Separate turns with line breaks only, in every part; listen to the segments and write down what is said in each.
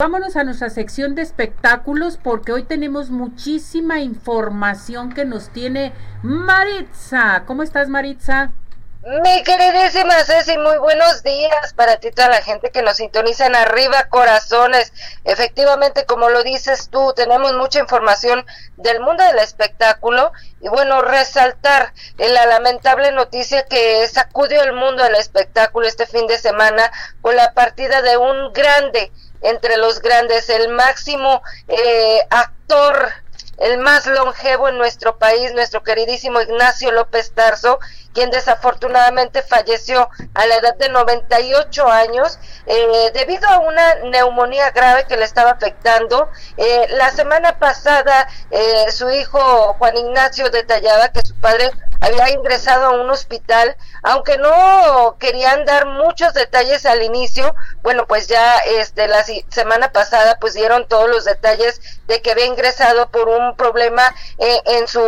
Vámonos a nuestra sección de espectáculos porque hoy tenemos muchísima información que nos tiene Maritza. ¿Cómo estás, Maritza?
Mi queridísima Ceci, muy buenos días para ti, toda la gente que nos sintoniza en Arriba Corazones. Efectivamente, como lo dices tú, tenemos mucha información del mundo del espectáculo y bueno, resaltar la lamentable noticia que sacudió el mundo del espectáculo este fin de semana con la partida de un grande entre los grandes, el máximo eh, actor, el más longevo en nuestro país, nuestro queridísimo Ignacio López Tarso, quien desafortunadamente falleció a la edad de 98 años eh, debido a una neumonía grave que le estaba afectando. Eh, la semana pasada su hijo Juan Ignacio detallaba que su padre había ingresado a un hospital, aunque no querían dar muchos detalles al inicio, bueno, pues ya este la semana pasada pues dieron todos los detalles de que había ingresado por un problema eh, en su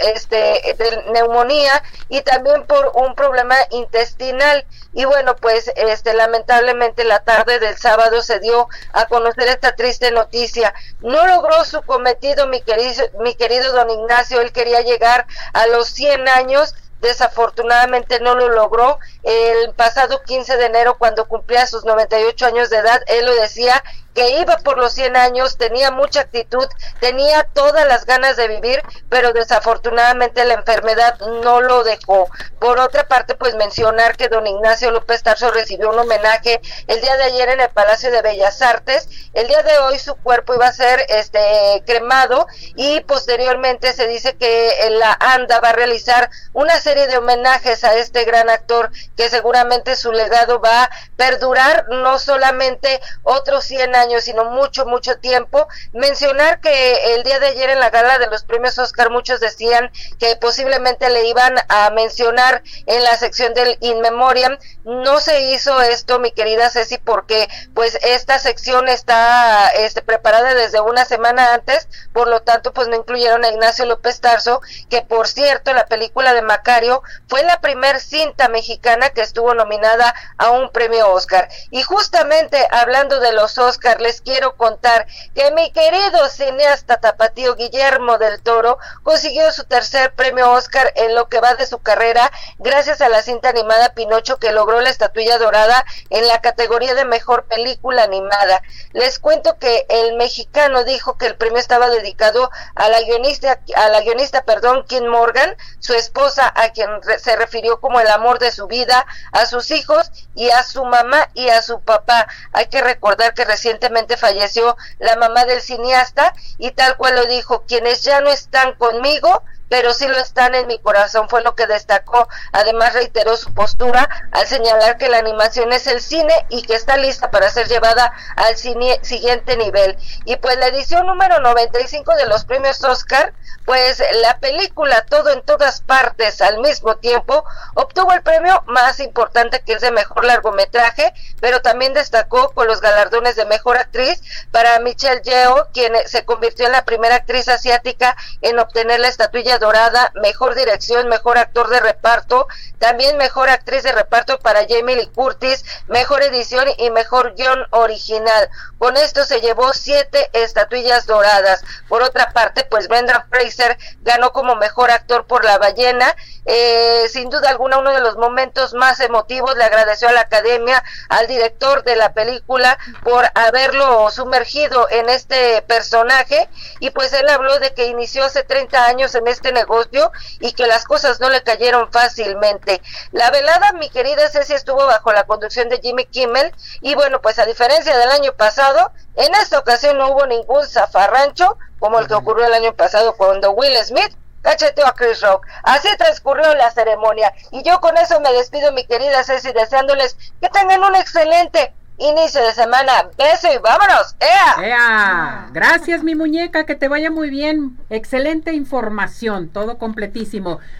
este de neumonía y también por un problema intestinal y bueno, pues este lamentablemente la tarde del sábado se dio a conocer esta triste noticia. No logró su cometido mi querido mi querido don Ignacio, él quería llegar a los 100 años, desafortunadamente no lo logró. El pasado 15 de enero, cuando cumplía sus 98 años de edad, él lo decía, que iba por los 100 años, tenía mucha actitud, tenía todas las ganas de vivir, pero desafortunadamente la enfermedad no lo dejó. Por otra parte, pues mencionar que don Ignacio López Tarso recibió un homenaje el día de ayer en el Palacio de Bellas Artes. El día de hoy su cuerpo iba a ser este cremado y posteriormente se dice que la ANDA va a realizar una serie de homenajes a este gran actor que seguramente su legado va a perdurar no solamente otros 100 años sino mucho, mucho tiempo. Mencionar que el día de ayer en la gala de los premios Oscar muchos decían que posiblemente le iban a mencionar en la sección del In Memoriam. No se hizo esto, mi querida Ceci, porque pues esta sección está este, preparada desde una semana antes, por lo tanto pues no incluyeron a Ignacio López Tarso, que por cierto la película de Macario fue la primer cinta mexicana que estuvo nominada a un premio Oscar. Y justamente hablando de los Oscar, les quiero contar que mi querido cineasta tapatío Guillermo del Toro consiguió su tercer premio Oscar en lo que va de su carrera gracias a la cinta animada Pinocho que logró la estatuilla dorada en la categoría de mejor película animada. Les cuento que el mexicano dijo que el premio estaba dedicado a la guionista, a la guionista, perdón, Kim Morgan, su esposa, a quien se refirió como el amor de su vida, a sus hijos y a su mamá y a su papá. Hay que recordar que recientemente falleció la mamá del cineasta y tal cual lo dijo, quienes ya no están conmigo pero sí lo están en mi corazón, fue lo que destacó. Además reiteró su postura al señalar que la animación es el cine y que está lista para ser llevada al siguiente nivel. Y pues la edición número 95 de los premios Oscar, pues la película Todo en todas partes al mismo tiempo obtuvo el premio más importante que es de mejor largometraje, pero también destacó con los galardones de mejor actriz para Michelle Yeoh, quien se convirtió en la primera actriz asiática en obtener la estatuilla dorada, mejor dirección, mejor actor de reparto, también mejor actriz de reparto para Jamie Lee Curtis, mejor edición y mejor guion original. Con esto se llevó siete estatuillas doradas. Por otra parte, pues Brendan Fraser ganó como mejor actor por La ballena. Eh, sin duda alguna, uno de los momentos más emotivos. Le agradeció a la academia, al director de la película, por haberlo sumergido en este personaje. Y pues él habló de que inició hace 30 años en este negocio y que las cosas no le cayeron fácilmente. La velada, mi querida Ceci, estuvo bajo la conducción de Jimmy Kimmel y bueno, pues a diferencia del año pasado, en esta ocasión no hubo ningún zafarrancho como el que ocurrió el año pasado cuando Will Smith cacheteó a Chris Rock. Así transcurrió la ceremonia. Y yo con eso me despido, mi querida Ceci, deseándoles que tengan un excelente inicio de semana. Beso y vámonos. ¡Ea!
¡Ea! Gracias, mi muñeca, que te vaya muy bien. Excelente información, todo completísimo.